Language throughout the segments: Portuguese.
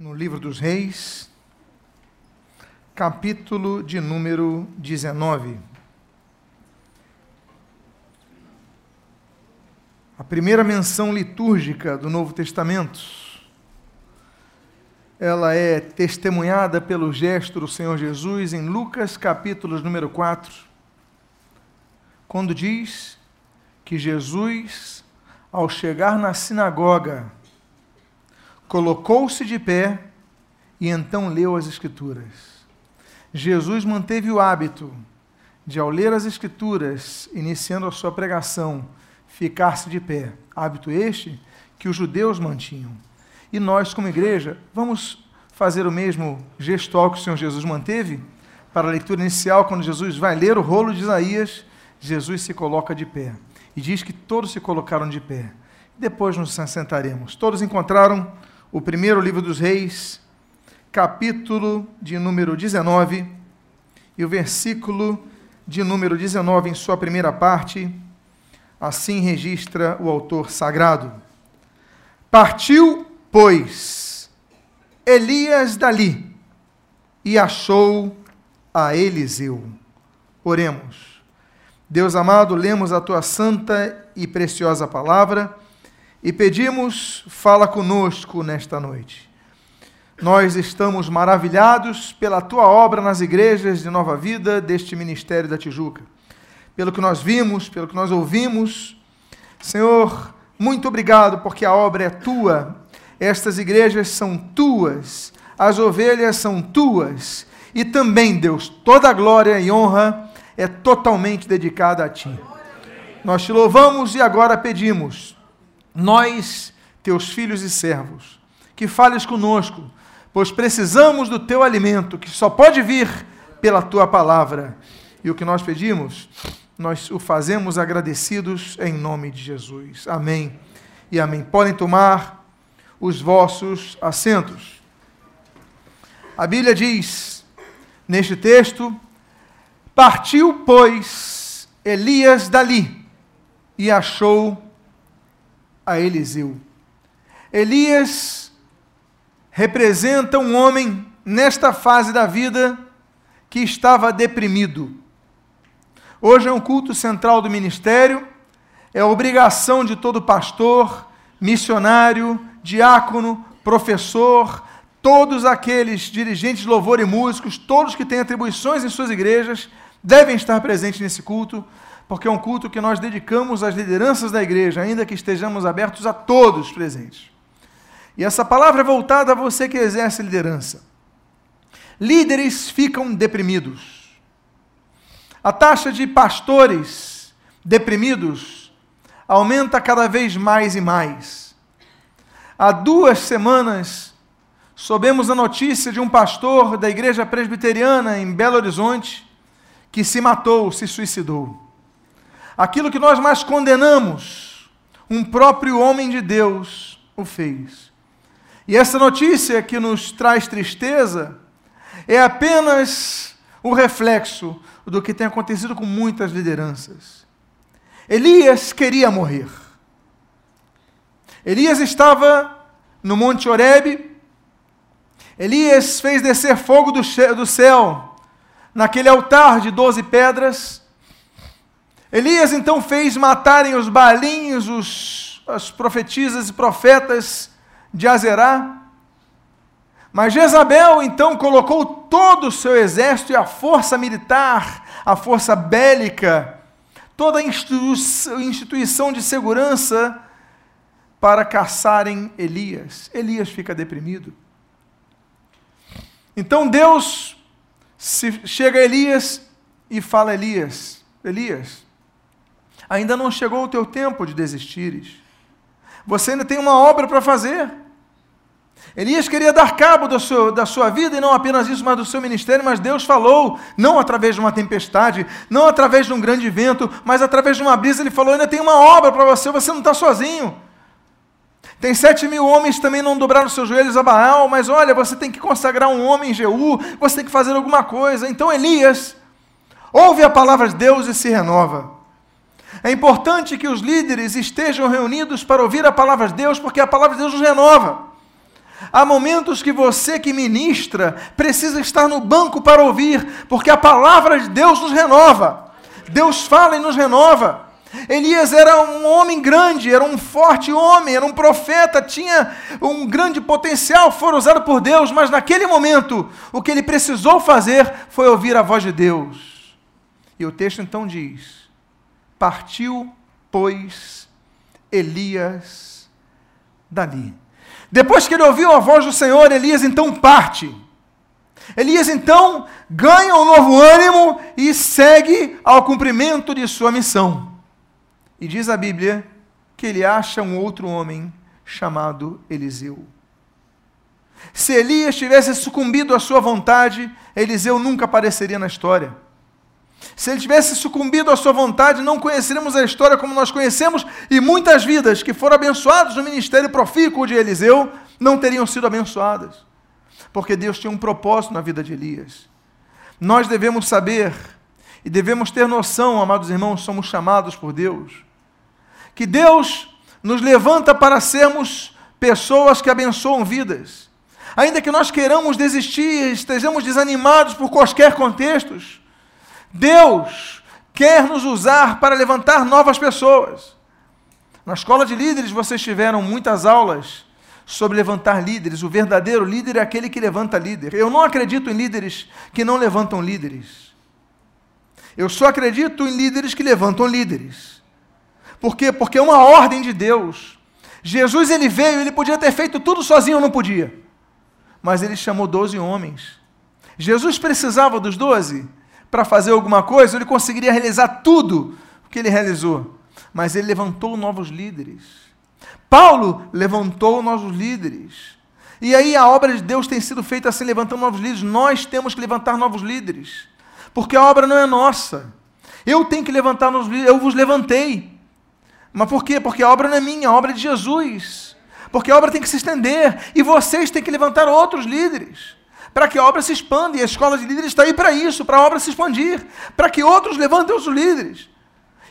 no livro dos Reis, capítulo de número 19. A primeira menção litúrgica do Novo Testamento. Ela é testemunhada pelo gesto do Senhor Jesus em Lucas, capítulo número 4, quando diz que Jesus, ao chegar na sinagoga, colocou-se de pé e então leu as Escrituras. Jesus manteve o hábito de, ao ler as Escrituras, iniciando a sua pregação, ficar-se de pé. Hábito este que os judeus mantinham. E nós, como igreja, vamos fazer o mesmo gestual que o Senhor Jesus manteve para a leitura inicial, quando Jesus vai ler o rolo de Isaías, Jesus se coloca de pé. E diz que todos se colocaram de pé. Depois nos assentaremos. Todos encontraram o primeiro livro dos Reis, capítulo de número 19, e o versículo de número 19, em sua primeira parte, assim registra o autor sagrado. Partiu, pois, Elias dali e achou a Eliseu. Oremos. Deus amado, lemos a tua santa e preciosa palavra e pedimos, fala conosco nesta noite. Nós estamos maravilhados pela tua obra nas igrejas de Nova Vida deste Ministério da Tijuca. Pelo que nós vimos, pelo que nós ouvimos. Senhor, muito obrigado porque a obra é tua. Estas igrejas são tuas. As ovelhas são tuas. E também, Deus, toda a glória e honra é totalmente dedicada a ti. Nós te louvamos e agora pedimos nós, teus filhos e servos, que fales conosco, pois precisamos do teu alimento, que só pode vir pela tua palavra. E o que nós pedimos, nós o fazemos agradecidos em nome de Jesus. Amém e amém. Podem tomar os vossos assentos. A Bíblia diz, neste texto, partiu, pois, Elias dali e achou a Eliseu. Elias representa um homem nesta fase da vida que estava deprimido. Hoje é um culto central do ministério, é obrigação de todo pastor, missionário, diácono, professor, todos aqueles dirigentes de louvor e músicos, todos que têm atribuições em suas igrejas, devem estar presentes nesse culto, porque é um culto que nós dedicamos às lideranças da igreja, ainda que estejamos abertos a todos presentes. E essa palavra é voltada a você que exerce liderança. Líderes ficam deprimidos. A taxa de pastores deprimidos aumenta cada vez mais e mais. Há duas semanas, soubemos a notícia de um pastor da igreja presbiteriana em Belo Horizonte que se matou, se suicidou aquilo que nós mais condenamos, um próprio homem de Deus o fez. E essa notícia que nos traz tristeza é apenas o reflexo do que tem acontecido com muitas lideranças. Elias queria morrer. Elias estava no Monte Horebe. Elias fez descer fogo do céu naquele altar de doze pedras Elias então fez matarem os balinhos, os, as profetisas e profetas de Azerá. Mas Jezabel então colocou todo o seu exército e a força militar, a força bélica, toda a instituição de segurança para caçarem Elias. Elias fica deprimido. Então Deus chega a Elias e fala: Elias, Elias, Ainda não chegou o teu tempo de desistires. Você ainda tem uma obra para fazer. Elias queria dar cabo do seu, da sua vida, e não apenas isso, mas do seu ministério, mas Deus falou, não através de uma tempestade, não através de um grande vento, mas através de uma brisa, Ele falou: ainda tem uma obra para você, você não está sozinho. Tem sete mil homens também não dobraram seus joelhos a Baal, mas olha, você tem que consagrar um homem em Jeú, você tem que fazer alguma coisa. Então Elias ouve a palavra de Deus e se renova. É importante que os líderes estejam reunidos para ouvir a palavra de Deus, porque a palavra de Deus nos renova. Há momentos que você que ministra precisa estar no banco para ouvir, porque a palavra de Deus nos renova. Deus fala e nos renova. Elias era um homem grande, era um forte homem, era um profeta, tinha um grande potencial, foi usado por Deus, mas naquele momento o que ele precisou fazer foi ouvir a voz de Deus. E o texto então diz: Partiu, pois, Elias dali. Depois que ele ouviu a voz do Senhor, Elias então parte. Elias então ganha um novo ânimo e segue ao cumprimento de sua missão. E diz a Bíblia que ele acha um outro homem chamado Eliseu. Se Elias tivesse sucumbido à sua vontade, Eliseu nunca apareceria na história. Se ele tivesse sucumbido à sua vontade, não conheceríamos a história como nós conhecemos, e muitas vidas que foram abençoadas no ministério profícuo de Eliseu não teriam sido abençoadas. Porque Deus tinha um propósito na vida de Elias. Nós devemos saber e devemos ter noção, amados irmãos, somos chamados por Deus que Deus nos levanta para sermos pessoas que abençoam vidas. Ainda que nós queiramos desistir, estejamos desanimados por quaisquer contextos, Deus quer nos usar para levantar novas pessoas. Na escola de líderes vocês tiveram muitas aulas sobre levantar líderes. O verdadeiro líder é aquele que levanta líder. Eu não acredito em líderes que não levantam líderes. Eu só acredito em líderes que levantam líderes. Por quê? Porque é uma ordem de Deus. Jesus ele veio, ele podia ter feito tudo sozinho não podia. Mas ele chamou doze homens. Jesus precisava dos doze para fazer alguma coisa, ele conseguiria realizar tudo o que ele realizou. Mas ele levantou novos líderes. Paulo levantou novos líderes. E aí a obra de Deus tem sido feita assim, levantando novos líderes. Nós temos que levantar novos líderes. Porque a obra não é nossa. Eu tenho que levantar novos líderes. Eu vos levantei. Mas por quê? Porque a obra não é minha, a obra é de Jesus. Porque a obra tem que se estender e vocês têm que levantar outros líderes para que a obra se expanda. E a escola de líderes está aí para isso, para a obra se expandir, para que outros levantem os líderes.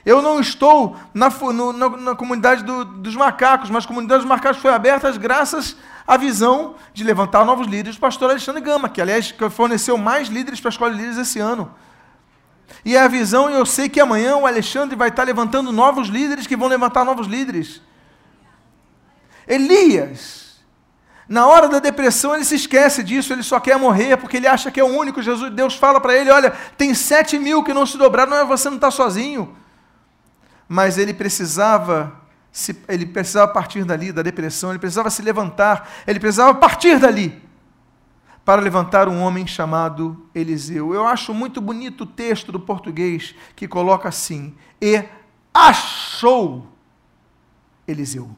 Eu não estou na, no, na, na comunidade do, dos macacos, mas a comunidade dos macacos foi aberta graças à visão de levantar novos líderes do pastor Alexandre Gama, que aliás forneceu mais líderes para a escola de líderes esse ano. E é a visão, e eu sei que amanhã o Alexandre vai estar levantando novos líderes que vão levantar novos líderes. Elias, na hora da depressão, ele se esquece disso, ele só quer morrer, porque ele acha que é o único. Jesus, Deus fala para ele: olha, tem sete mil que não se dobraram, não é você não está sozinho. Mas ele precisava, ele precisava partir dali, da depressão, ele precisava se levantar, ele precisava partir dali para levantar um homem chamado Eliseu. Eu acho muito bonito o texto do português que coloca assim: e achou Eliseu.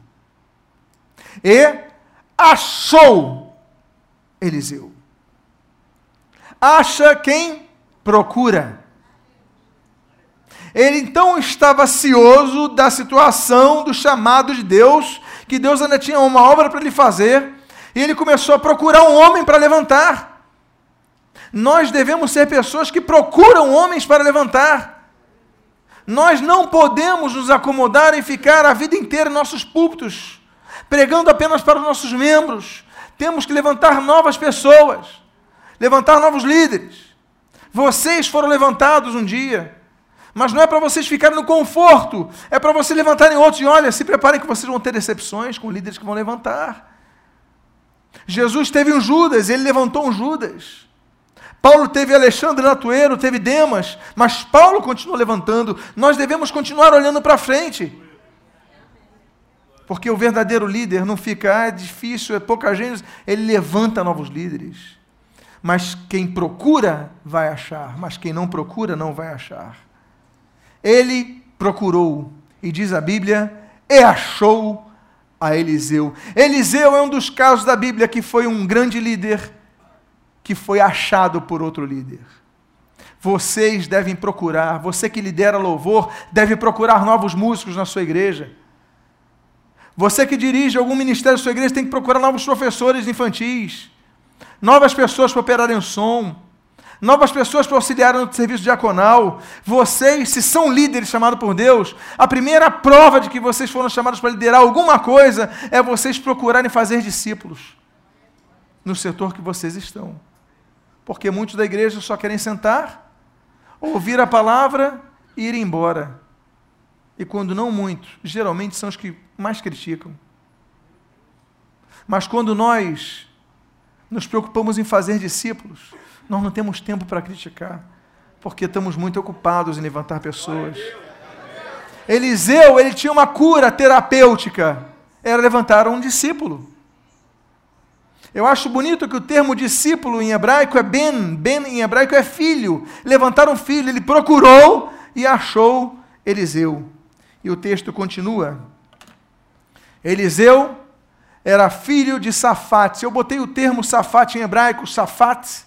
E achou Eliseu. Acha quem procura. Ele então estava cioso da situação, do chamado de Deus, que Deus ainda tinha uma obra para lhe fazer e ele começou a procurar um homem para levantar. Nós devemos ser pessoas que procuram homens para levantar. Nós não podemos nos acomodar em ficar a vida inteira em nossos púlpitos, pregando apenas para os nossos membros. Temos que levantar novas pessoas, levantar novos líderes. Vocês foram levantados um dia, mas não é para vocês ficarem no conforto, é para vocês levantarem outros. E olha, se preparem que vocês vão ter decepções com líderes que vão levantar. Jesus teve um Judas, ele levantou um Judas. Paulo teve Alexandre Latueiro, teve Demas, mas Paulo continuou levantando. Nós devemos continuar olhando para frente. Porque o verdadeiro líder não fica, ah, é difícil, é pouca gente, ele levanta novos líderes. Mas quem procura vai achar, mas quem não procura não vai achar. Ele procurou, e diz a Bíblia, e achou a Eliseu. Eliseu é um dos casos da Bíblia que foi um grande líder que foi achado por outro líder. Vocês devem procurar, você que lidera louvor, deve procurar novos músicos na sua igreja. Você que dirige algum ministério da sua igreja tem que procurar novos professores infantis, novas pessoas para operarem o som novas pessoas para auxiliar no serviço diaconal. Vocês, se são líderes chamados por Deus, a primeira prova de que vocês foram chamados para liderar alguma coisa é vocês procurarem fazer discípulos. no setor que vocês estão. Porque muitos da igreja só querem sentar, ouvir a palavra e ir embora. E quando não muitos, geralmente são os que mais criticam. Mas quando nós nos preocupamos em fazer discípulos, nós não temos tempo para criticar, porque estamos muito ocupados em levantar pessoas. Eliseu, ele tinha uma cura terapêutica, era levantar um discípulo. Eu acho bonito que o termo discípulo em hebraico é ben, ben em hebraico é filho. Levantar um filho, ele procurou e achou Eliseu. E o texto continua. Eliseu era filho de Safate. Eu botei o termo Safate em hebraico, Safate,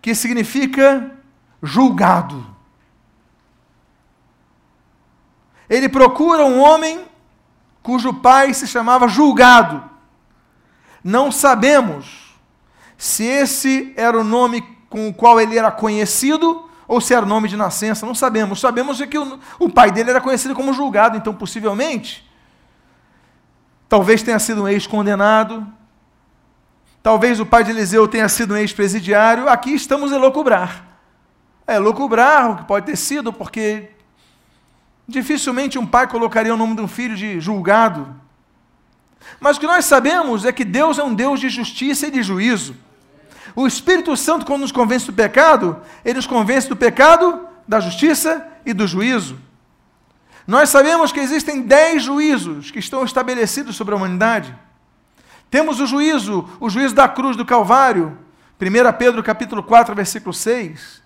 que significa julgado. Ele procura um homem cujo pai se chamava julgado. Não sabemos se esse era o nome com o qual ele era conhecido ou se era o nome de nascença. Não sabemos. Sabemos que o, o pai dele era conhecido como julgado, então possivelmente Talvez tenha sido um ex-condenado. Talvez o pai de Eliseu tenha sido um ex-presidiário. Aqui estamos a locubrar. É, locubrar o que pode ter sido, porque dificilmente um pai colocaria o nome de um filho de julgado. Mas o que nós sabemos é que Deus é um Deus de justiça e de juízo. O Espírito Santo, quando nos convence do pecado, ele nos convence do pecado, da justiça e do juízo. Nós sabemos que existem dez juízos que estão estabelecidos sobre a humanidade. Temos o juízo, o juízo da cruz do Calvário, 1 Pedro capítulo 4, versículo 6.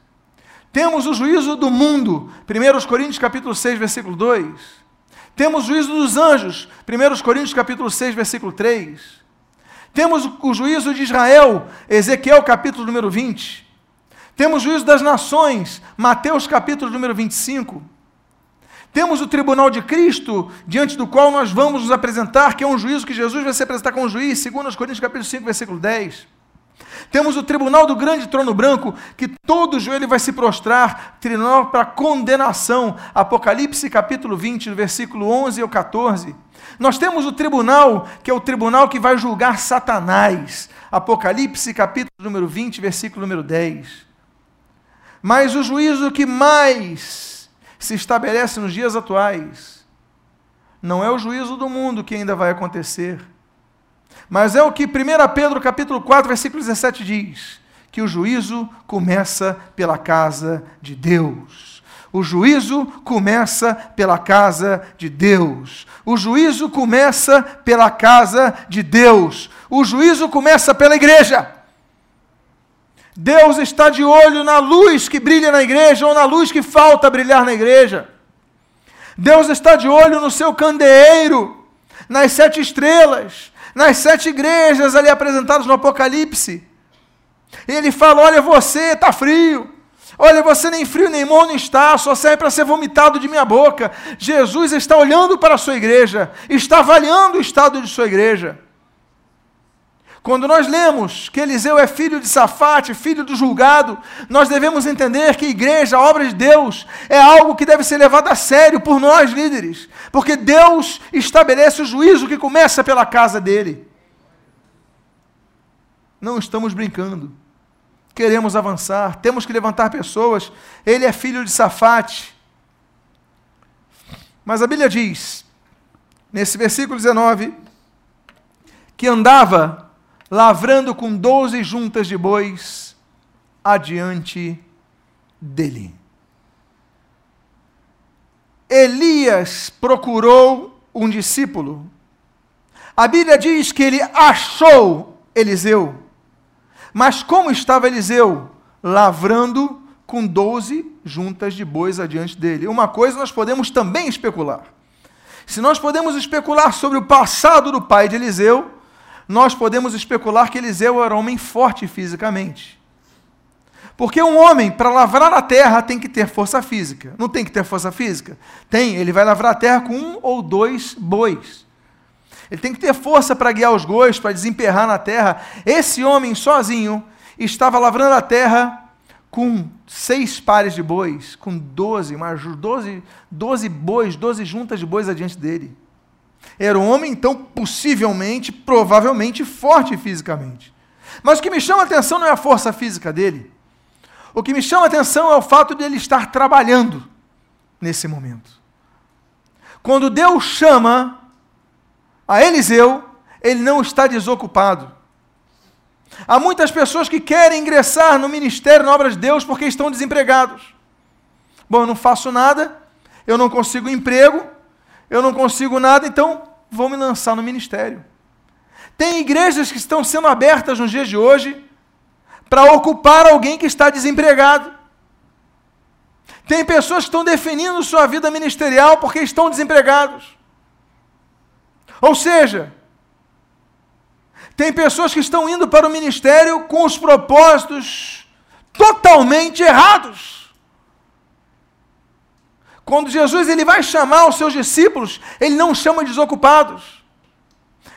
Temos o juízo do mundo, 1 Coríntios capítulo 6, versículo 2. Temos o juízo dos anjos, 1 Coríntios capítulo 6, versículo 3. Temos o juízo de Israel, Ezequiel capítulo número 20. Temos o juízo das nações, Mateus capítulo número 25. Temos o tribunal de Cristo, diante do qual nós vamos nos apresentar, que é um juízo que Jesus vai se apresentar como juiz, segundo os Coríntios capítulo 5, versículo 10. Temos o tribunal do grande trono branco, que todo joelho vai se prostrar, tribunal para condenação, Apocalipse capítulo 20, versículo 11 ao 14. Nós temos o tribunal, que é o tribunal que vai julgar Satanás, Apocalipse capítulo número 20, versículo número 10. Mas o juízo que mais se estabelece nos dias atuais. Não é o juízo do mundo que ainda vai acontecer, mas é o que 1 Pedro capítulo 4, versículo 17 diz, que o juízo começa pela casa de Deus. O juízo começa pela casa de Deus. O juízo começa pela casa de Deus. O juízo começa pela igreja. Deus está de olho na luz que brilha na igreja ou na luz que falta brilhar na igreja. Deus está de olho no seu candeeiro, nas sete estrelas, nas sete igrejas ali apresentadas no Apocalipse. E ele fala: Olha, você está frio. Olha, você nem frio nem morno está, só serve para ser vomitado de minha boca. Jesus está olhando para a sua igreja, está avaliando o estado de sua igreja. Quando nós lemos que Eliseu é filho de Safate, filho do julgado, nós devemos entender que igreja, obra de Deus, é algo que deve ser levado a sério por nós líderes, porque Deus estabelece o juízo que começa pela casa dele. Não estamos brincando. Queremos avançar, temos que levantar pessoas. Ele é filho de Safate. Mas a Bíblia diz, nesse versículo 19, que andava lavrando com doze juntas de bois adiante dele. Elias procurou um discípulo. A Bíblia diz que ele achou Eliseu. Mas como estava Eliseu? Lavrando com doze juntas de bois adiante dele. Uma coisa nós podemos também especular. Se nós podemos especular sobre o passado do pai de Eliseu, nós podemos especular que Eliseu era um homem forte fisicamente. Porque um homem, para lavrar a terra, tem que ter força física. Não tem que ter força física? Tem, ele vai lavrar a terra com um ou dois bois. Ele tem que ter força para guiar os bois, para desemperrar na terra. Esse homem sozinho estava lavrando a terra com seis pares de bois, com doze, mas doze, doze bois, doze juntas de bois adiante dele. Era um homem, então, possivelmente, provavelmente forte fisicamente. Mas o que me chama a atenção não é a força física dele. O que me chama a atenção é o fato de ele estar trabalhando nesse momento. Quando Deus chama a Eliseu, ele não está desocupado. Há muitas pessoas que querem ingressar no ministério, na obra de Deus, porque estão desempregados. Bom, eu não faço nada, eu não consigo emprego, eu não consigo nada, então vou me lançar no ministério. Tem igrejas que estão sendo abertas nos dias de hoje para ocupar alguém que está desempregado. Tem pessoas que estão definindo sua vida ministerial porque estão desempregados. Ou seja, tem pessoas que estão indo para o ministério com os propósitos totalmente errados. Quando Jesus ele vai chamar os seus discípulos, ele não chama desocupados.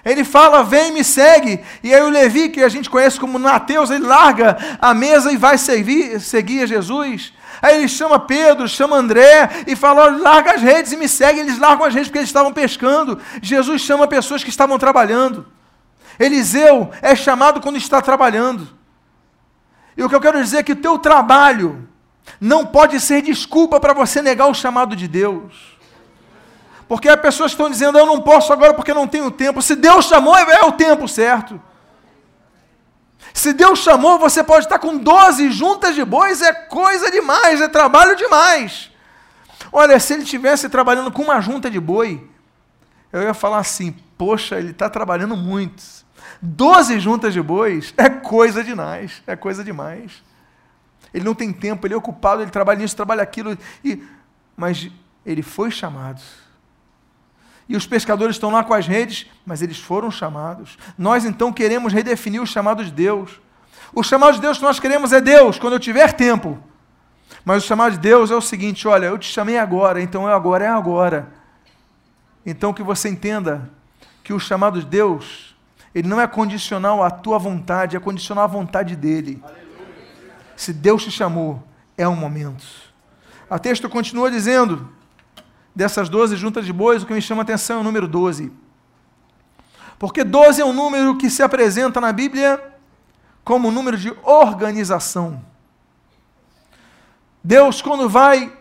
Ele fala, vem, me segue. E aí o Levi, que a gente conhece como Mateus, ele larga a mesa e vai servir, seguir a Jesus. Aí ele chama Pedro, chama André e fala: larga as redes e me segue. Eles largam as redes porque eles estavam pescando. Jesus chama pessoas que estavam trabalhando. Eliseu é chamado quando está trabalhando. E o que eu quero dizer é que o teu trabalho não pode ser desculpa para você negar o chamado de Deus. Porque as pessoas estão dizendo, eu não posso agora porque não tenho tempo. Se Deus chamou, é o tempo certo. Se Deus chamou, você pode estar com 12 juntas de bois, é coisa demais, é trabalho demais. Olha, se ele estivesse trabalhando com uma junta de boi, eu ia falar assim: poxa, ele está trabalhando muito. 12 juntas de bois é coisa demais, é coisa demais. Ele não tem tempo, ele é ocupado, ele trabalha nisso, trabalha aquilo, e, mas ele foi chamado. E os pescadores estão lá com as redes, mas eles foram chamados. Nós então queremos redefinir o chamado de Deus. O chamado de Deus que nós queremos é Deus, quando eu tiver tempo. Mas o chamado de Deus é o seguinte: olha, eu te chamei agora, então é agora, é agora. Então que você entenda que o chamado de Deus, ele não é condicional à tua vontade, é condicional à vontade dele. Aleluia. Se Deus te chamou, é o momento. A texto continua dizendo: dessas 12 juntas de bois, o que me chama a atenção é o número 12. Porque 12 é um número que se apresenta na Bíblia como um número de organização. Deus, quando vai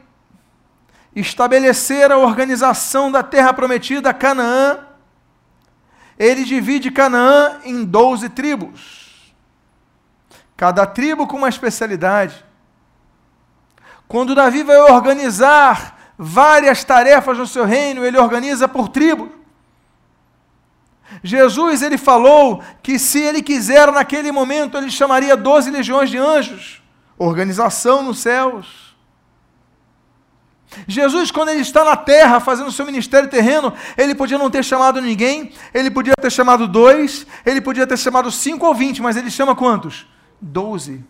estabelecer a organização da terra prometida, Canaã, ele divide Canaã em 12 tribos. Cada tribo com uma especialidade. Quando Davi vai organizar várias tarefas no seu reino, ele organiza por tribo. Jesus ele falou que se ele quiser naquele momento ele chamaria doze legiões de anjos, organização nos céus. Jesus, quando ele está na terra fazendo o seu ministério terreno, ele podia não ter chamado ninguém, ele podia ter chamado dois, ele podia ter chamado cinco ou vinte, mas ele chama quantos? Doze,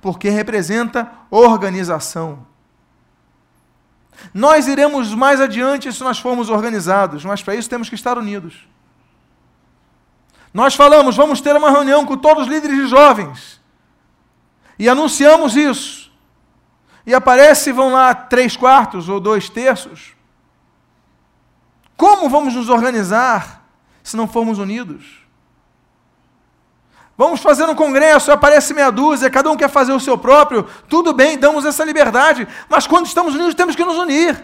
porque representa organização. Nós iremos mais adiante se nós formos organizados, mas para isso temos que estar unidos. Nós falamos, vamos ter uma reunião com todos os líderes de jovens. E anunciamos isso. E aparece, vão lá três quartos ou dois terços. Como vamos nos organizar se não formos unidos? Vamos fazer um congresso, aparece meia dúzia, cada um quer fazer o seu próprio. Tudo bem, damos essa liberdade. Mas quando estamos unidos, temos que nos unir.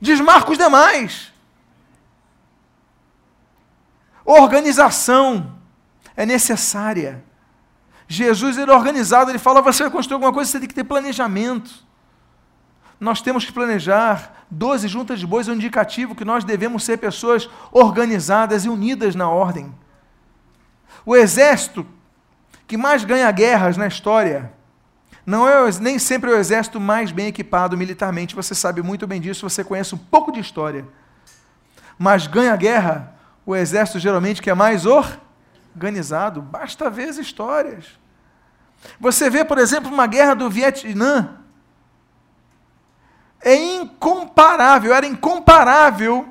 Desmarca os demais. Organização é necessária. Jesus era organizado, ele fala: você vai construir alguma coisa, você tem que ter planejamento. Nós temos que planejar. Doze juntas de bois é um indicativo que nós devemos ser pessoas organizadas e unidas na ordem. O exército que mais ganha guerras na história não é nem sempre o exército mais bem equipado militarmente, você sabe muito bem disso, você conhece um pouco de história. Mas ganha guerra o exército geralmente que é mais organizado, basta ver as histórias. Você vê, por exemplo, uma guerra do Vietnã. É incomparável, era incomparável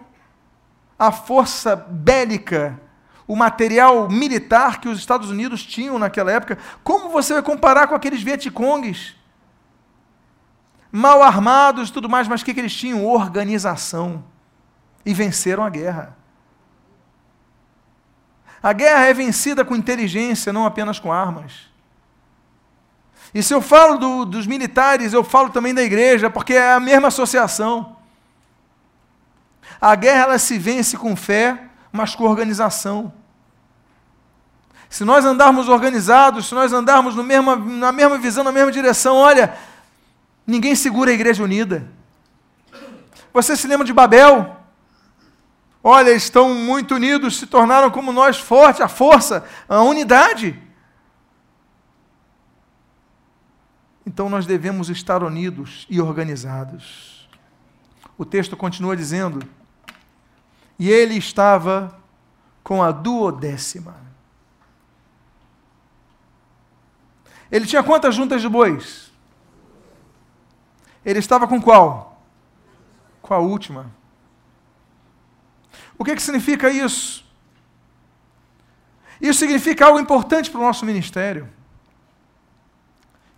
a força bélica o material militar que os Estados Unidos tinham naquela época, como você vai comparar com aqueles Vietcongues? Mal armados e tudo mais, mas o que, que eles tinham? Organização. E venceram a guerra. A guerra é vencida com inteligência, não apenas com armas. E se eu falo do, dos militares, eu falo também da igreja, porque é a mesma associação. A guerra ela se vence com fé, mas com organização. Se nós andarmos organizados, se nós andarmos mesmo, na mesma visão, na mesma direção, olha, ninguém segura a igreja unida. Você se lembra de Babel? Olha, estão muito unidos, se tornaram como nós forte, a força, a unidade. Então nós devemos estar unidos e organizados. O texto continua dizendo: E ele estava com a duodécima. Ele tinha quantas juntas de bois? Ele estava com qual? Com a última. O que, que significa isso? Isso significa algo importante para o nosso ministério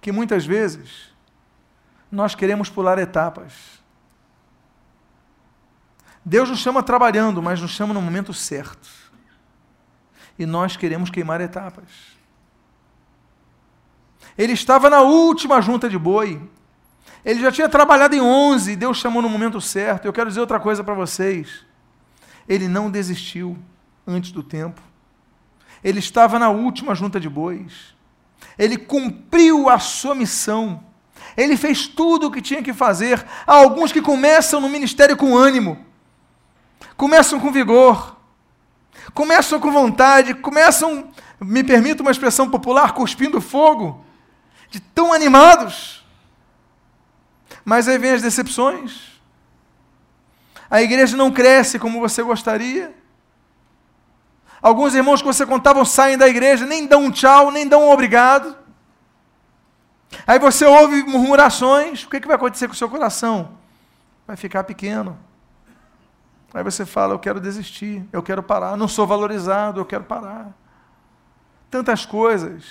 que muitas vezes nós queremos pular etapas. Deus nos chama trabalhando, mas nos chama no momento certo. E nós queremos queimar etapas. Ele estava na última junta de boi. Ele já tinha trabalhado em 11, Deus chamou no momento certo. Eu quero dizer outra coisa para vocês. Ele não desistiu antes do tempo. Ele estava na última junta de bois ele cumpriu a sua missão. Ele fez tudo o que tinha que fazer. Há alguns que começam no ministério com ânimo, começam com vigor, começam com vontade, começam, me permito uma expressão popular, cuspindo fogo, de tão animados. Mas aí vem as decepções. A igreja não cresce como você gostaria. Alguns irmãos que você contava saem da igreja, nem dão um tchau, nem dão um obrigado. Aí você ouve murmurações, o que, que vai acontecer com o seu coração? Vai ficar pequeno. Aí você fala: Eu quero desistir, eu quero parar, não sou valorizado, eu quero parar. Tantas coisas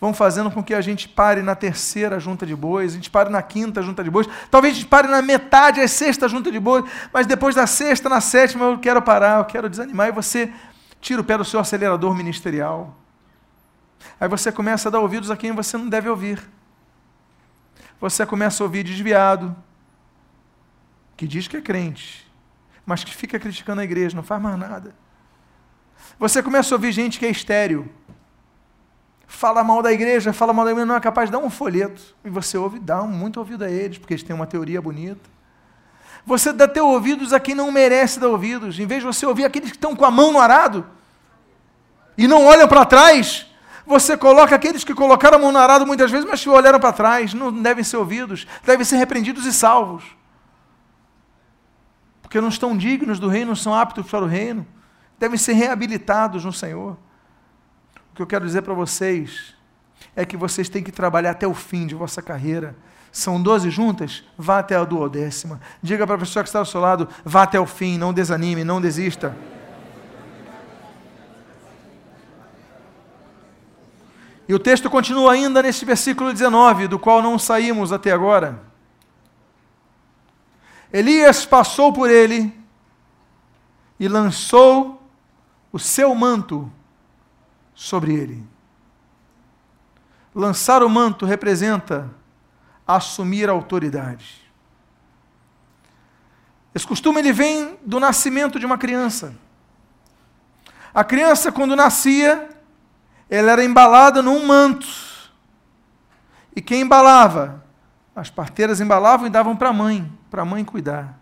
vão fazendo com que a gente pare na terceira junta de bois, a gente pare na quinta junta de bois, talvez a gente pare na metade, a sexta junta de bois, mas depois da sexta, na sétima, eu quero parar, eu quero desanimar, e você tira o pé do seu acelerador ministerial. Aí você começa a dar ouvidos a quem você não deve ouvir. Você começa a ouvir desviado, que diz que é crente, mas que fica criticando a igreja, não faz mais nada. Você começa a ouvir gente que é estéreo, fala mal da igreja, fala mal da igreja, não é capaz de dar um folheto. E você ouve, dá muito ouvido a eles, porque eles têm uma teoria bonita. Você dá teu ouvidos a quem não merece dar ouvidos. Em vez de você ouvir aqueles que estão com a mão no arado e não olham para trás, você coloca aqueles que colocaram a mão no arado muitas vezes, mas que olharam para trás, não devem ser ouvidos, devem ser repreendidos e salvos. Porque não estão dignos do reino, não são aptos para o reino, devem ser reabilitados no Senhor. O que eu quero dizer para vocês é que vocês têm que trabalhar até o fim de vossa carreira são doze juntas, vá até a duodécima. Diga para a pessoa que está ao seu lado, vá até o fim, não desanime, não desista. E o texto continua ainda nesse versículo 19, do qual não saímos até agora. Elias passou por ele e lançou o seu manto sobre ele. Lançar o manto representa assumir a autoridade. Esse costume ele vem do nascimento de uma criança. A criança, quando nascia, ela era embalada num manto. E quem embalava? As parteiras embalavam e davam para a mãe, para a mãe cuidar.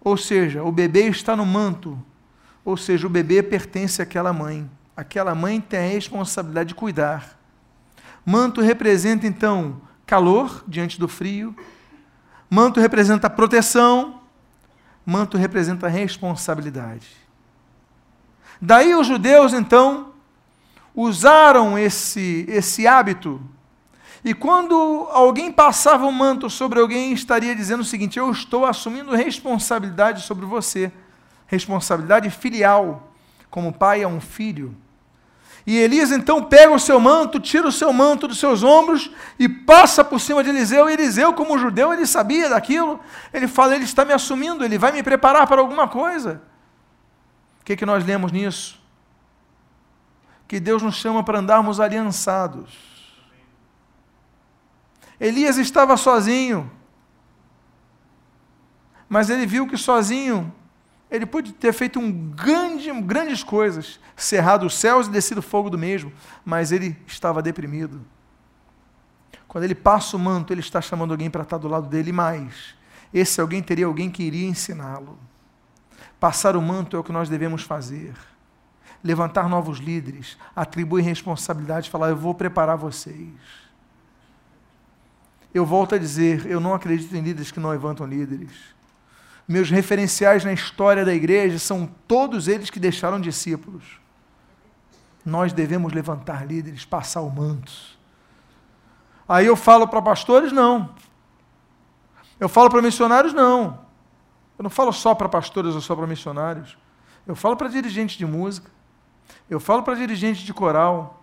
Ou seja, o bebê está no manto. Ou seja, o bebê pertence àquela mãe. Aquela mãe tem a responsabilidade de cuidar. Manto representa, então, calor diante do frio. Manto representa proteção. Manto representa responsabilidade. Daí os judeus, então, usaram esse, esse hábito. E quando alguém passava o manto sobre alguém, estaria dizendo o seguinte: Eu estou assumindo responsabilidade sobre você. Responsabilidade filial, como pai a um filho. E Elias então pega o seu manto, tira o seu manto dos seus ombros e passa por cima de Eliseu. E Eliseu, como judeu, ele sabia daquilo. Ele fala: Ele está me assumindo, ele vai me preparar para alguma coisa. O que, que nós lemos nisso? que Deus nos chama para andarmos aliançados. Elias estava sozinho, mas ele viu que sozinho ele pôde ter feito um grande, grandes coisas, cerrado os céus e descido fogo do mesmo, mas ele estava deprimido. Quando ele passa o manto, ele está chamando alguém para estar do lado dele mais. Esse alguém teria alguém que iria ensiná-lo. Passar o manto é o que nós devemos fazer. Levantar novos líderes, atribuir responsabilidade, falar: Eu vou preparar vocês. Eu volto a dizer: Eu não acredito em líderes que não levantam líderes. Meus referenciais na história da igreja são todos eles que deixaram discípulos. Nós devemos levantar líderes, passar o manto. Aí eu falo para pastores? Não. Eu falo para missionários? Não. Eu não falo só para pastores ou só para missionários. Eu falo para dirigentes de música. Eu falo para dirigentes de coral.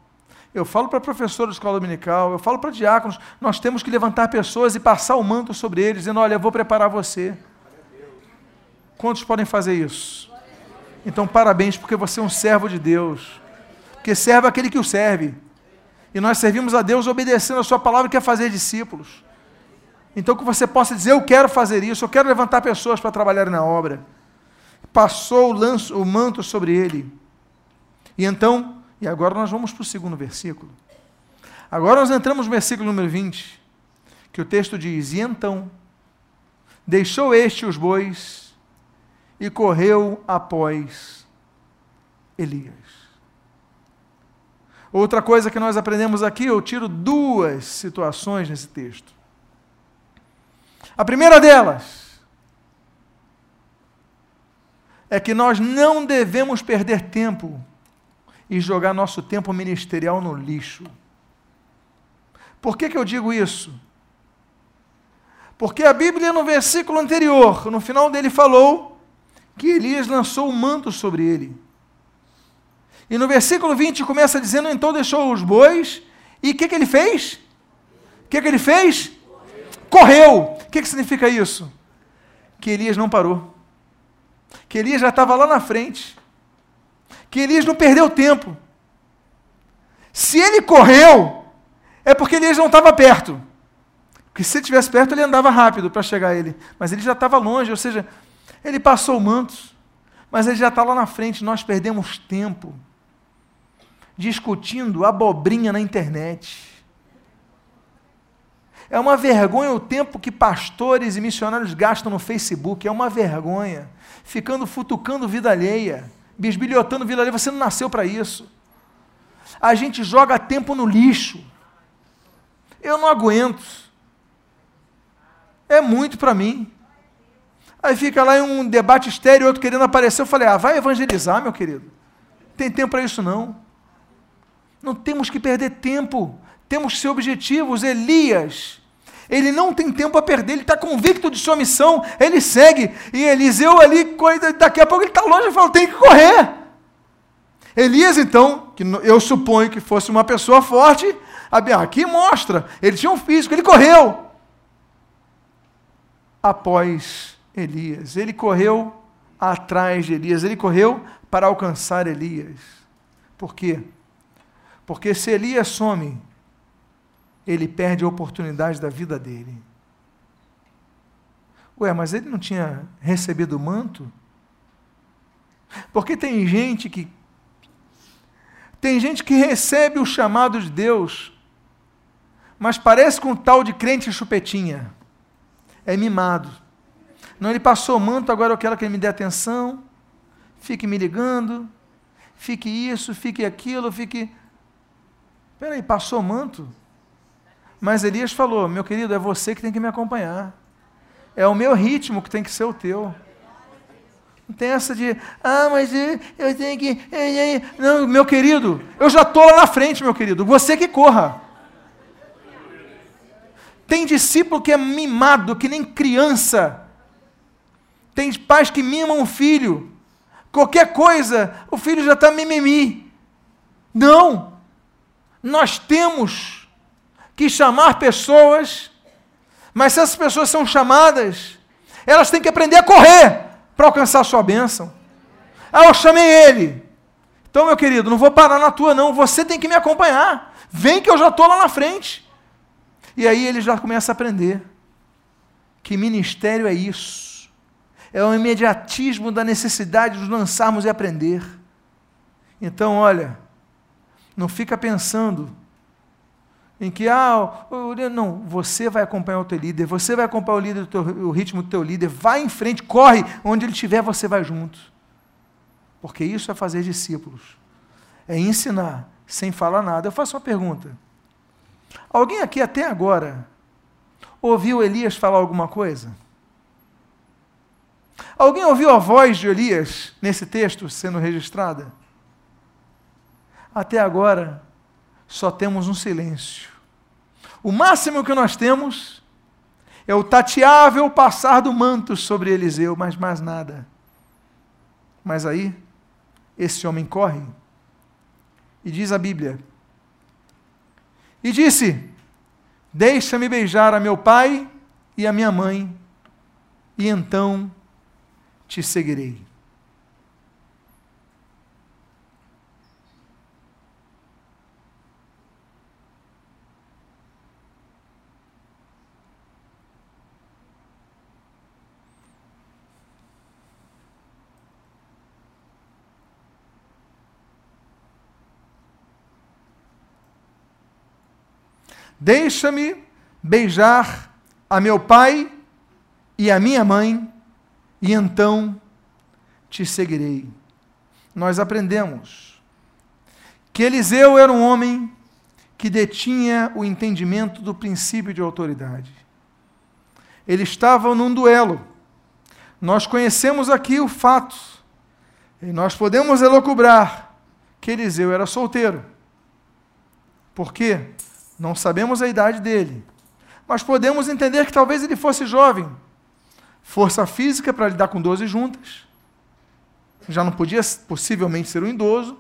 Eu falo para professores de escola dominical. Eu falo para diáconos. Nós temos que levantar pessoas e passar o manto sobre eles, dizendo: Olha, eu vou preparar você. Quantos podem fazer isso? Então, parabéns, porque você é um servo de Deus. Porque serve aquele que o serve. E nós servimos a Deus obedecendo a Sua palavra, que é fazer discípulos. Então, que você possa dizer: Eu quero fazer isso, eu quero levantar pessoas para trabalhar na obra. Passou o, lanço, o manto sobre ele. E então, e agora nós vamos para o segundo versículo. Agora nós entramos no versículo número 20, que o texto diz: E então, deixou este os bois e correu após Elias. Outra coisa que nós aprendemos aqui, eu tiro duas situações nesse texto. A primeira delas é que nós não devemos perder tempo e jogar nosso tempo ministerial no lixo. Por que, que eu digo isso? Porque a Bíblia, no versículo anterior, no final dele, falou que Elias lançou o manto sobre ele. E no versículo 20 começa dizendo: então deixou os bois, e o que, que ele fez? O que, que ele fez? Correu. O que, que significa isso? Que Elias não parou. Que Elias já estava lá na frente. Que Elias não perdeu tempo. Se ele correu, é porque Elias não estava perto. Porque se ele estivesse perto, ele andava rápido para chegar a ele. Mas ele já estava longe, ou seja, ele passou o manto, mas ele já está lá na frente. Nós perdemos tempo discutindo abobrinha na internet. É uma vergonha o tempo que pastores e missionários gastam no Facebook. É uma vergonha. Ficando futucando vida alheia, bisbilhotando vida alheia. Você não nasceu para isso. A gente joga tempo no lixo. Eu não aguento. É muito para mim. Aí fica lá em um debate estéreo, outro querendo aparecer. Eu falei, ah, vai evangelizar, meu querido. Tem tempo para isso não. Não temos que perder tempo. Temos que ser objetivos. Elias, ele não tem tempo a perder, ele está convicto de sua missão, ele segue. E Eliseu ali, daqui a pouco ele está longe e fala, tem que correr. Elias, então, que eu suponho que fosse uma pessoa forte, aqui mostra, ele tinha um físico, ele correu. Após Elias. Ele correu atrás de Elias, ele correu para alcançar Elias. Por quê? Porque se Elias some, ele perde a oportunidade da vida dele. Ué, mas ele não tinha recebido o manto? Porque tem gente que tem gente que recebe o chamado de Deus, mas parece com um tal de crente chupetinha. É mimado. Não, ele passou o manto, agora eu quero que ele me dê atenção, fique me ligando, fique isso, fique aquilo, fique. Peraí, passou manto? Mas Elias falou: meu querido, é você que tem que me acompanhar. É o meu ritmo que tem que ser o teu. Não tem essa de, ah, mas eu tenho que. Não, meu querido, eu já estou lá na frente, meu querido. Você que corra. Tem discípulo que é mimado, que nem criança. Tem pais que mimam o filho. Qualquer coisa, o filho já está mimimi. Não! Nós temos que chamar pessoas, mas se essas pessoas são chamadas, elas têm que aprender a correr para alcançar a sua bênção. Ah, eu chamei ele. Então, meu querido, não vou parar na tua, não. Você tem que me acompanhar. Vem que eu já estou lá na frente. E aí ele já começa a aprender que ministério é isso. É o imediatismo da necessidade de nos lançarmos e aprender. Então, olha, não fica pensando em que, ah, não, você vai acompanhar o teu líder, você vai acompanhar o, líder teu, o ritmo do teu líder, vai em frente, corre, onde ele estiver, você vai junto. Porque isso é fazer discípulos, é ensinar sem falar nada. Eu faço uma pergunta. Alguém aqui até agora ouviu Elias falar alguma coisa? Alguém ouviu a voz de Elias nesse texto sendo registrada? Até agora, só temos um silêncio. O máximo que nós temos é o tateável passar do manto sobre Eliseu, mas mais nada. Mas aí, esse homem corre e diz a Bíblia: E disse: Deixa-me beijar a meu pai e a minha mãe, e então te seguirei. Deixa-me beijar a meu pai e a minha mãe, e então te seguirei. Nós aprendemos que Eliseu era um homem que detinha o entendimento do princípio de autoridade. Ele estava num duelo. Nós conhecemos aqui o fato, e nós podemos elocubrar que Eliseu era solteiro. Por quê? Não sabemos a idade dele, mas podemos entender que talvez ele fosse jovem. Força física para lidar com 12 juntas. Já não podia possivelmente ser um idoso.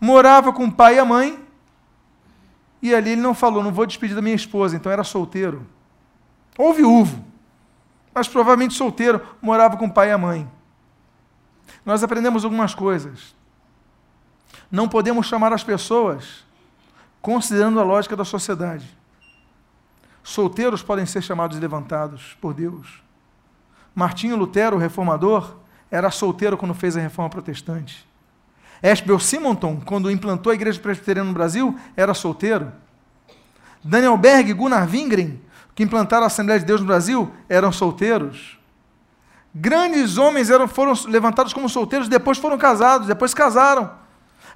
Morava com o pai e a mãe. E ali ele não falou, não vou despedir da minha esposa, então era solteiro. Ou viúvo, mas provavelmente solteiro, morava com o pai e a mãe. Nós aprendemos algumas coisas. Não podemos chamar as pessoas considerando a lógica da sociedade. Solteiros podem ser chamados e levantados por Deus. Martinho Lutero, o reformador, era solteiro quando fez a reforma protestante. Ashbel Simonton, quando implantou a igreja presbiteriana no Brasil, era solteiro. Daniel Berg e Gunnar Wingren, que implantaram a Assembleia de Deus no Brasil, eram solteiros. Grandes homens eram, foram levantados como solteiros, depois foram casados, depois casaram.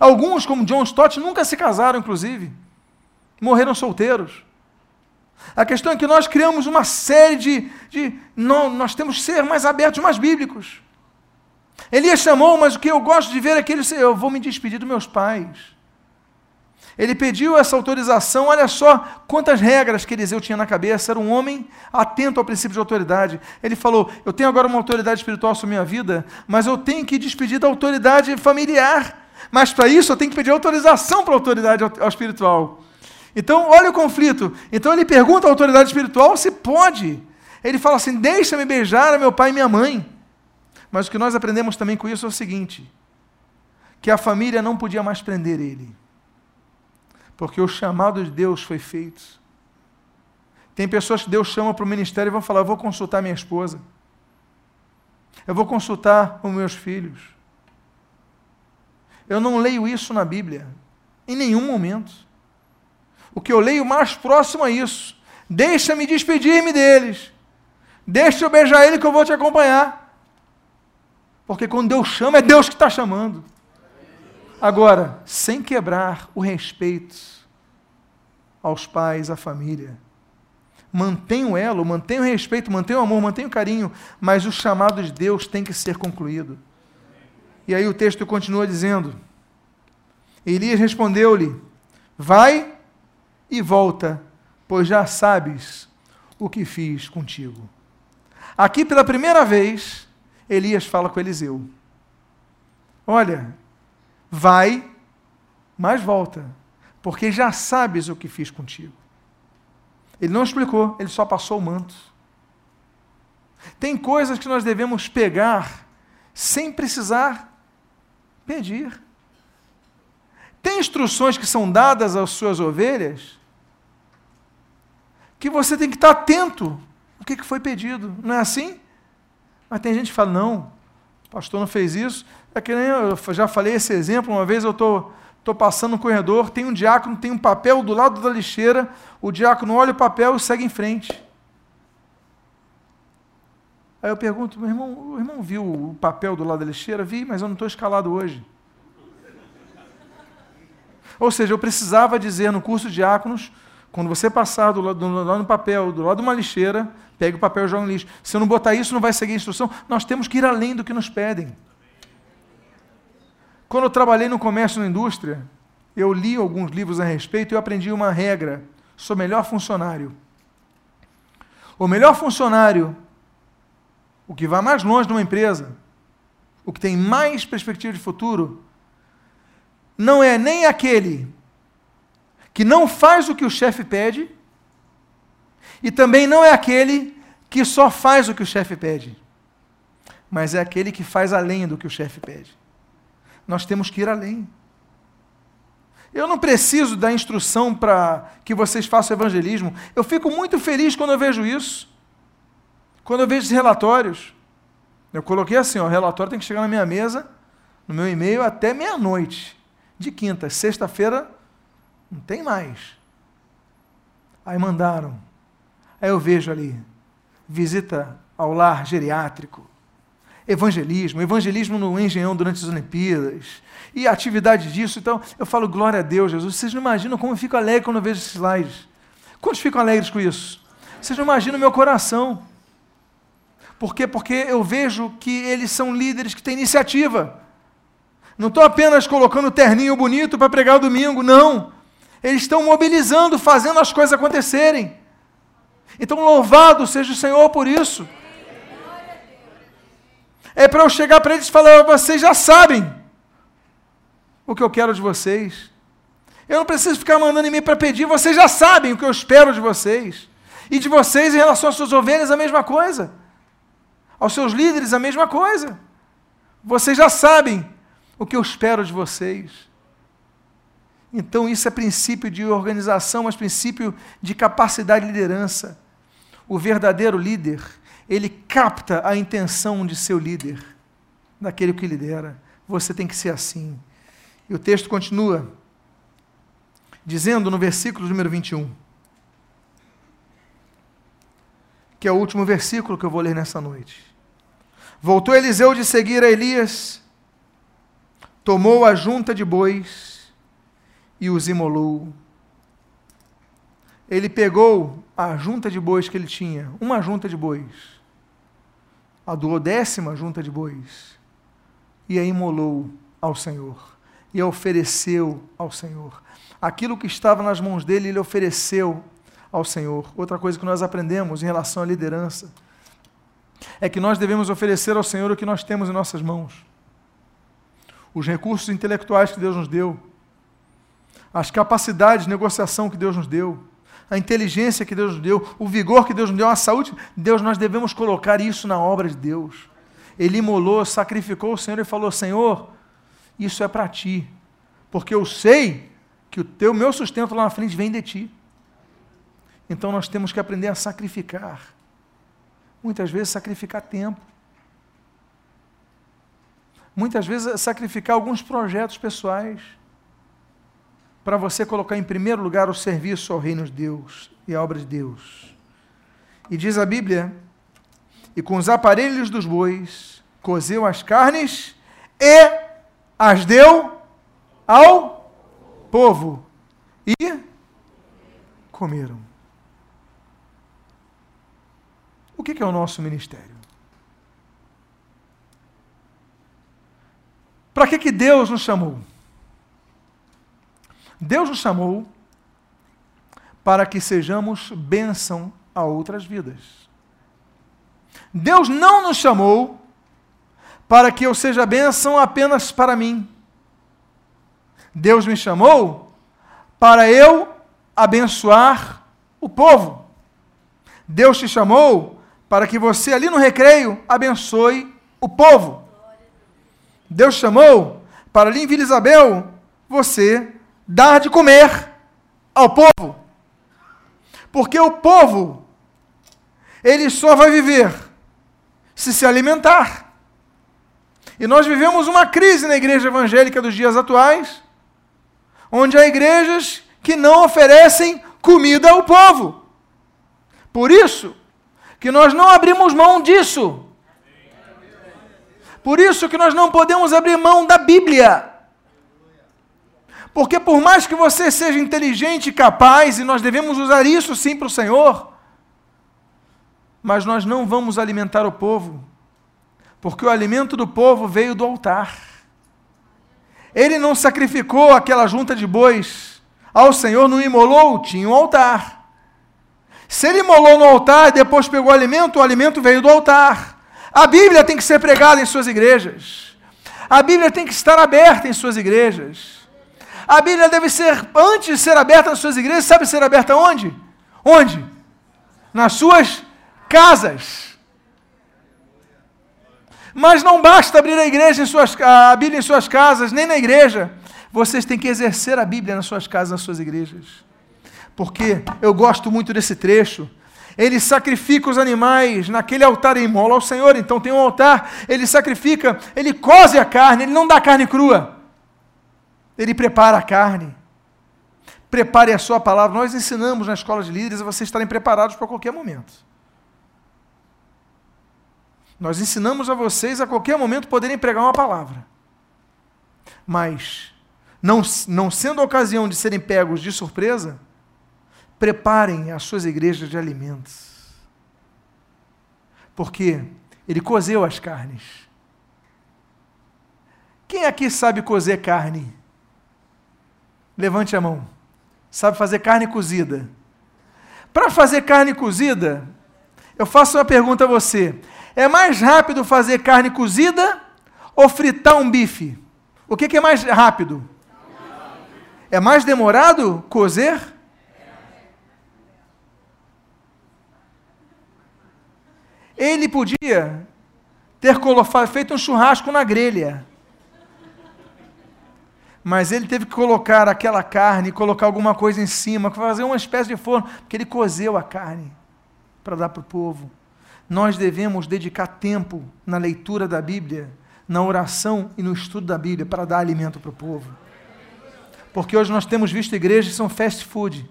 Alguns, como John Stott, nunca se casaram, inclusive. Morreram solteiros. A questão é que nós criamos uma série de. de não, nós temos que ser mais abertos, mais bíblicos. Elias chamou, mas o que eu gosto de ver é que ele disse: Eu vou me despedir dos meus pais. Ele pediu essa autorização, olha só quantas regras que Eliseu tinha na cabeça. Era um homem atento ao princípio de autoridade. Ele falou: Eu tenho agora uma autoridade espiritual sobre a minha vida, mas eu tenho que despedir da autoridade familiar. Mas para isso eu tenho que pedir autorização para a autoridade espiritual. Então, olha o conflito. Então ele pergunta à autoridade espiritual se pode. Ele fala assim: Deixa-me beijar a meu pai e minha mãe. Mas o que nós aprendemos também com isso é o seguinte: que a família não podia mais prender ele, porque o chamado de Deus foi feito. Tem pessoas que Deus chama para o ministério e vão falar: Eu vou consultar minha esposa, eu vou consultar os meus filhos. Eu não leio isso na Bíblia, em nenhum momento. O que eu leio mais próximo a isso. Deixa-me despedir-me deles. Deixa eu beijar ele que eu vou te acompanhar. Porque quando Deus chama, é Deus que está chamando. Agora, sem quebrar o respeito aos pais, à família. Mantenha o elo, mantenha o respeito, mantenha o amor, mantenha o carinho, mas o chamado de Deus tem que ser concluído. E aí o texto continua dizendo: Elias respondeu-lhe: Vai e volta, pois já sabes o que fiz contigo. Aqui pela primeira vez, Elias fala com Eliseu: Olha, vai, mas volta, porque já sabes o que fiz contigo. Ele não explicou, ele só passou o manto. Tem coisas que nós devemos pegar sem precisar pedir. Tem instruções que são dadas às suas ovelhas que você tem que estar atento o que foi pedido. Não é assim? Mas tem gente que fala, não, o pastor não fez isso. É que nem eu já falei esse exemplo, uma vez eu estou tô, tô passando no corredor, tem um diácono, tem um papel do lado da lixeira, o diácono olha o papel e segue em frente. Aí eu pergunto, meu irmão, o irmão viu o papel do lado da lixeira? Vi, mas eu não estou escalado hoje. Ou seja, eu precisava dizer no curso de diáconos, quando você passar do lado, do lado do papel, do lado de uma lixeira, pegue o papel e joga no lixo. Se eu não botar isso, não vai seguir a instrução. Nós temos que ir além do que nos pedem. Quando eu trabalhei no comércio e na indústria, eu li alguns livros a respeito e eu aprendi uma regra. Sou melhor funcionário. O melhor funcionário, o que vai mais longe numa empresa, o que tem mais perspectiva de futuro, não é nem aquele que não faz o que o chefe pede, e também não é aquele que só faz o que o chefe pede, mas é aquele que faz além do que o chefe pede. Nós temos que ir além. Eu não preciso da instrução para que vocês façam evangelismo. Eu fico muito feliz quando eu vejo isso. Quando eu vejo esses relatórios. Eu coloquei assim: ó, o relatório tem que chegar na minha mesa, no meu e-mail, até meia-noite de quinta. Sexta-feira não tem mais. Aí mandaram. Aí eu vejo ali, visita ao lar geriátrico, evangelismo, evangelismo no Engenhão durante as Olimpíadas, e atividade disso. Então, eu falo, glória a Deus, Jesus. Vocês não imaginam como eu fico alegre quando eu vejo esses slides. Quantos ficam alegres com isso? Vocês não imaginam o meu coração. Por quê? Porque eu vejo que eles são líderes que têm iniciativa. Não estou apenas colocando terninho bonito para pregar o domingo, não. Eles estão mobilizando, fazendo as coisas acontecerem. Então, louvado seja o Senhor por isso. É para eu chegar para eles e falar: vocês já sabem o que eu quero de vocês. Eu não preciso ficar mandando em mim para pedir, vocês já sabem o que eu espero de vocês. E de vocês, em relação às suas ovelhas, a mesma coisa. Aos seus líderes, a mesma coisa. Vocês já sabem o que eu espero de vocês. Então, isso é princípio de organização, mas princípio de capacidade de liderança. O verdadeiro líder, ele capta a intenção de seu líder, daquele que lidera. Você tem que ser assim. E o texto continua, dizendo no versículo número 21, que é o último versículo que eu vou ler nessa noite. Voltou Eliseu de seguir a Elias tomou a junta de bois e os imolou. Ele pegou a junta de bois que ele tinha, uma junta de bois, a duodécima junta de bois, e a imolou ao Senhor, e a ofereceu ao Senhor. Aquilo que estava nas mãos dele, ele ofereceu ao Senhor. Outra coisa que nós aprendemos em relação à liderança é que nós devemos oferecer ao Senhor o que nós temos em nossas mãos os recursos intelectuais que Deus nos deu, as capacidades de negociação que Deus nos deu, a inteligência que Deus nos deu, o vigor que Deus nos deu, a saúde, Deus, nós devemos colocar isso na obra de Deus. Ele imolou, sacrificou o Senhor e falou: Senhor, isso é para ti, porque eu sei que o teu meu sustento lá na frente vem de ti. Então nós temos que aprender a sacrificar. Muitas vezes sacrificar tempo muitas vezes é sacrificar alguns projetos pessoais para você colocar em primeiro lugar o serviço ao reino de Deus e a obra de Deus. E diz a Bíblia: e com os aparelhos dos bois cozeu as carnes e as deu ao povo e comeram. O que é o nosso ministério? Para que, que Deus nos chamou? Deus nos chamou para que sejamos bênção a outras vidas. Deus não nos chamou para que eu seja bênção apenas para mim. Deus me chamou para eu abençoar o povo. Deus te chamou para que você ali no recreio abençoe o povo. Deus chamou para em Vila Isabel você dar de comer ao povo. Porque o povo, ele só vai viver se se alimentar. E nós vivemos uma crise na igreja evangélica dos dias atuais, onde há igrejas que não oferecem comida ao povo. Por isso que nós não abrimos mão disso. Por isso que nós não podemos abrir mão da Bíblia. Porque por mais que você seja inteligente e capaz, e nós devemos usar isso sim para o Senhor, mas nós não vamos alimentar o povo, porque o alimento do povo veio do altar. Ele não sacrificou aquela junta de bois ao Senhor, não imolou, tinha um altar. Se ele imolou no altar e depois pegou o alimento, o alimento veio do altar. A Bíblia tem que ser pregada em suas igrejas. A Bíblia tem que estar aberta em suas igrejas. A Bíblia deve ser, antes de ser aberta nas suas igrejas, sabe ser aberta onde? Onde? Nas suas casas. Mas não basta abrir a igreja em suas, a Bíblia em suas casas, nem na igreja. Vocês têm que exercer a Bíblia nas suas casas, nas suas igrejas. Porque eu gosto muito desse trecho. Ele sacrifica os animais naquele altar e imola ao Senhor. Então tem um altar, ele sacrifica, ele coze a carne, ele não dá carne crua. Ele prepara a carne. Prepare a sua palavra. Nós ensinamos na escola de líderes a vocês estarem preparados para qualquer momento. Nós ensinamos a vocês a qualquer momento poderem pregar uma palavra. Mas, não, não sendo a ocasião de serem pegos de surpresa, preparem as suas igrejas de alimentos. Porque ele cozeu as carnes. Quem aqui sabe cozer carne? Levante a mão. Sabe fazer carne cozida? Para fazer carne cozida, eu faço uma pergunta a você: é mais rápido fazer carne cozida ou fritar um bife? O que, que é mais rápido? É mais demorado cozer? Ele podia ter feito um churrasco na grelha. Mas ele teve que colocar aquela carne, colocar alguma coisa em cima, fazer uma espécie de forno, porque ele cozeu a carne para dar para o povo nós devemos dedicar tempo na leitura da Bíblia, na oração e no estudo da Bíblia para dar alimento para o povo. Porque hoje nós temos visto igrejas que são fast food.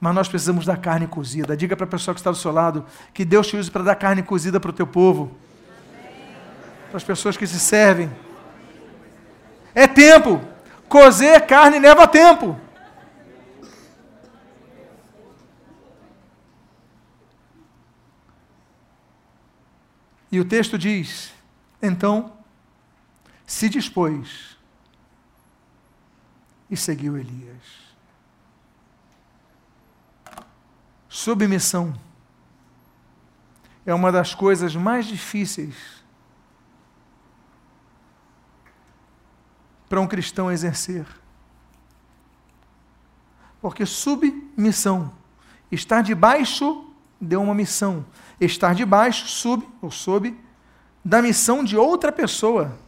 Mas nós precisamos da carne cozida. Diga para a pessoa que está do seu lado que Deus te use para dar carne cozida para o teu povo. Para as pessoas que se servem. É tempo. Cozer carne leva tempo. E o texto diz: então se dispôs e seguiu Elias. Submissão é uma das coisas mais difíceis para um cristão exercer. Porque submissão, estar debaixo de uma missão, estar debaixo, sub ou sob, da missão de outra pessoa.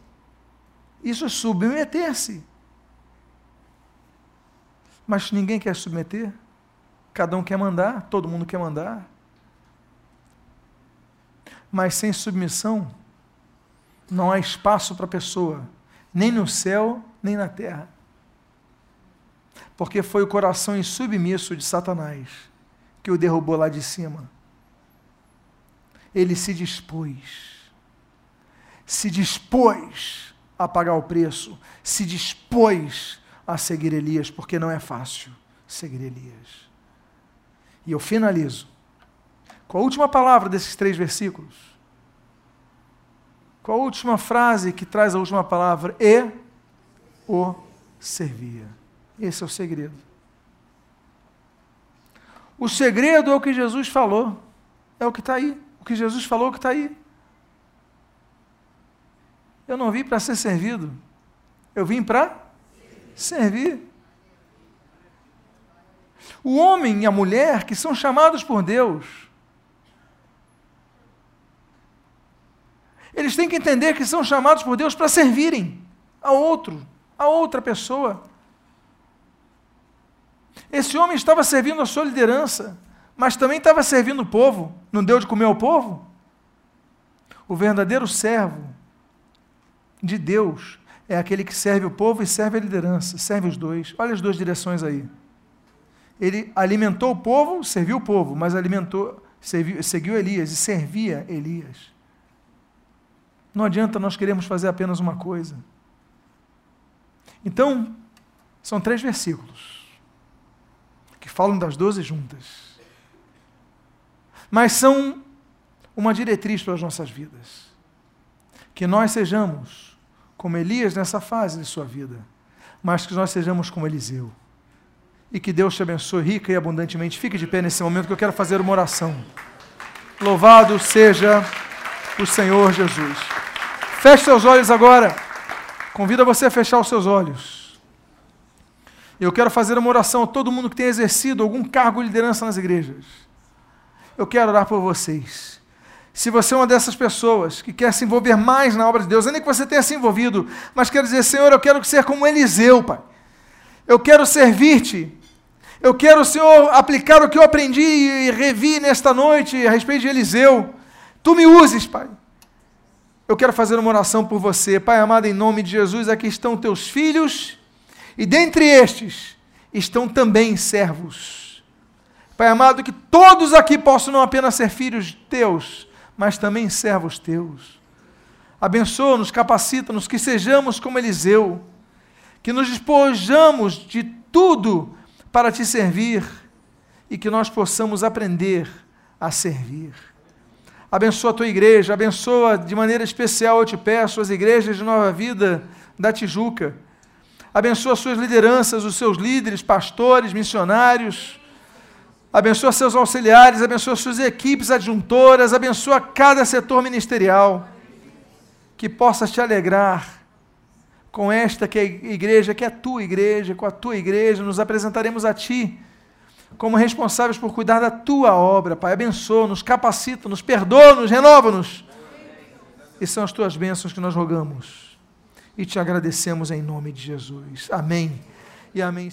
Isso é submeter-se. Mas ninguém quer submeter. Cada um quer mandar, todo mundo quer mandar. Mas sem submissão, não há espaço para a pessoa, nem no céu, nem na terra. Porque foi o coração insubmisso de Satanás que o derrubou lá de cima ele se dispôs. Se dispôs a pagar o preço, se dispôs a seguir Elias, porque não é fácil seguir Elias. E eu finalizo com a última palavra desses três versículos. Com a última frase que traz a última palavra? E o servia. Esse é o segredo. O segredo é o que Jesus falou, é o que está aí. O que Jesus falou que está aí. Eu não vim para ser servido. Eu vim para servir. O homem e a mulher que são chamados por Deus, eles têm que entender que são chamados por Deus para servirem a outro, a outra pessoa. Esse homem estava servindo a sua liderança, mas também estava servindo o povo. Não deu de comer ao povo? O verdadeiro servo de Deus é aquele que serve o povo e serve a liderança, serve os dois. Olha as duas direções aí. Ele alimentou o povo, serviu o povo, mas alimentou, serviu, seguiu Elias e servia Elias. Não adianta nós queremos fazer apenas uma coisa. Então, são três versículos que falam das doze juntas. Mas são uma diretriz para as nossas vidas. Que nós sejamos como Elias nessa fase de sua vida, mas que nós sejamos como Eliseu. E que Deus te abençoe rica e abundantemente. Fique de pé nesse momento que eu quero fazer uma oração. Louvado seja o Senhor Jesus. Feche seus olhos agora. Convido você a fechar os seus olhos. Eu quero fazer uma oração a todo mundo que tem exercido algum cargo de liderança nas igrejas. Eu quero orar por vocês. Se você é uma dessas pessoas que quer se envolver mais na obra de Deus, ainda que você tenha se envolvido, mas quer dizer, Senhor, eu quero ser como Eliseu, Pai. Eu quero servir-te. Eu quero, Senhor, aplicar o que eu aprendi e revi nesta noite a respeito de Eliseu. Tu me uses, Pai. Eu quero fazer uma oração por você. Pai amado, em nome de Jesus, aqui estão teus filhos, e dentre estes estão também servos. Pai amado, que todos aqui possam não apenas ser filhos teus, mas também servos teus. Abençoa-nos, capacita-nos, que sejamos como Eliseu, que nos despojamos de tudo para te servir e que nós possamos aprender a servir. Abençoa a tua igreja, abençoa de maneira especial, eu te peço, as igrejas de Nova Vida da Tijuca. Abençoa suas lideranças, os seus líderes, pastores, missionários. Abençoa seus auxiliares, abençoa suas equipes adjuntoras, abençoa cada setor ministerial. Que possas te alegrar com esta que é a igreja, que é a tua igreja, com a tua igreja, nos apresentaremos a ti como responsáveis por cuidar da tua obra, Pai. Abençoa-nos, capacita-nos, perdoa-nos, renova-nos. E são as tuas bênçãos que nós rogamos. E te agradecemos em nome de Jesus. Amém. E amém.